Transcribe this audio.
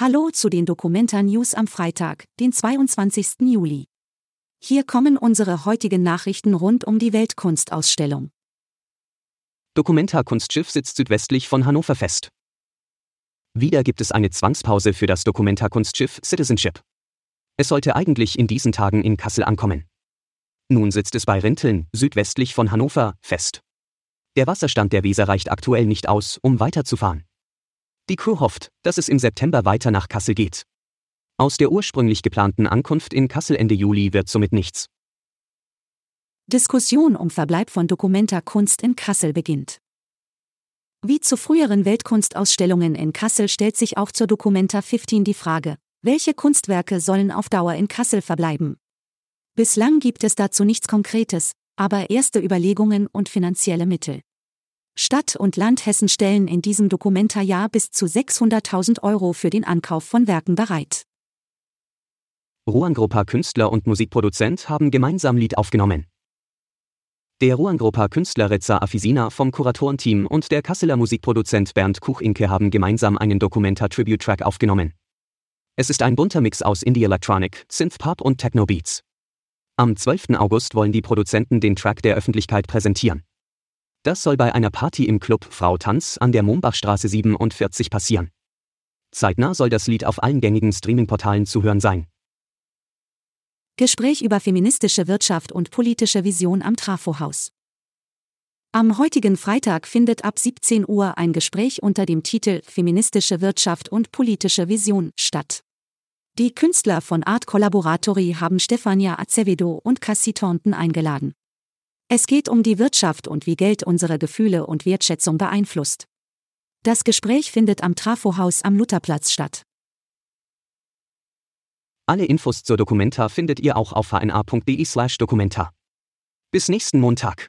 Hallo zu den Dokumenta News am Freitag, den 22. Juli. Hier kommen unsere heutigen Nachrichten rund um die Weltkunstausstellung. Documenta Kunstschiff sitzt südwestlich von Hannover fest. Wieder gibt es eine Zwangspause für das Documenta Kunstschiff Citizenship. Es sollte eigentlich in diesen Tagen in Kassel ankommen. Nun sitzt es bei Rinteln, südwestlich von Hannover, fest. Der Wasserstand der Weser reicht aktuell nicht aus, um weiterzufahren. Die Crew hofft, dass es im September weiter nach Kassel geht. Aus der ursprünglich geplanten Ankunft in Kassel Ende Juli wird somit nichts. Diskussion um Verbleib von Documenta Kunst in Kassel beginnt. Wie zu früheren Weltkunstausstellungen in Kassel stellt sich auch zur Documenta 15 die Frage, welche Kunstwerke sollen auf Dauer in Kassel verbleiben? Bislang gibt es dazu nichts Konkretes, aber erste Überlegungen und finanzielle Mittel. Stadt und Land Hessen stellen in diesem Dokumentarjahr bis zu 600.000 Euro für den Ankauf von Werken bereit. Ruangrupa Künstler und Musikproduzent haben gemeinsam Lied aufgenommen. Der Ruangrupa Künstler Reza Afisina vom Kuratorenteam und der Kasseler Musikproduzent Bernd Kuchinke haben gemeinsam einen Dokumenta-Tribute-Track aufgenommen. Es ist ein bunter Mix aus Indie Electronic, Synth-Pop und Techno-Beats. Am 12. August wollen die Produzenten den Track der Öffentlichkeit präsentieren. Das soll bei einer Party im Club Frau Tanz an der Mombachstraße 47 passieren. Zeitnah soll das Lied auf allen gängigen Streamingportalen zu hören sein. Gespräch über feministische Wirtschaft und politische Vision am Trafohaus. Am heutigen Freitag findet ab 17 Uhr ein Gespräch unter dem Titel Feministische Wirtschaft und politische Vision statt. Die Künstler von Art Collaboratory haben Stefania Acevedo und Cassie Thornton eingeladen. Es geht um die Wirtschaft und wie Geld unsere Gefühle und Wertschätzung beeinflusst. Das Gespräch findet am Trafohaus am Lutherplatz statt. Alle Infos zur Dokumenta findet ihr auch auf hna.de/dokumenta. Bis nächsten Montag.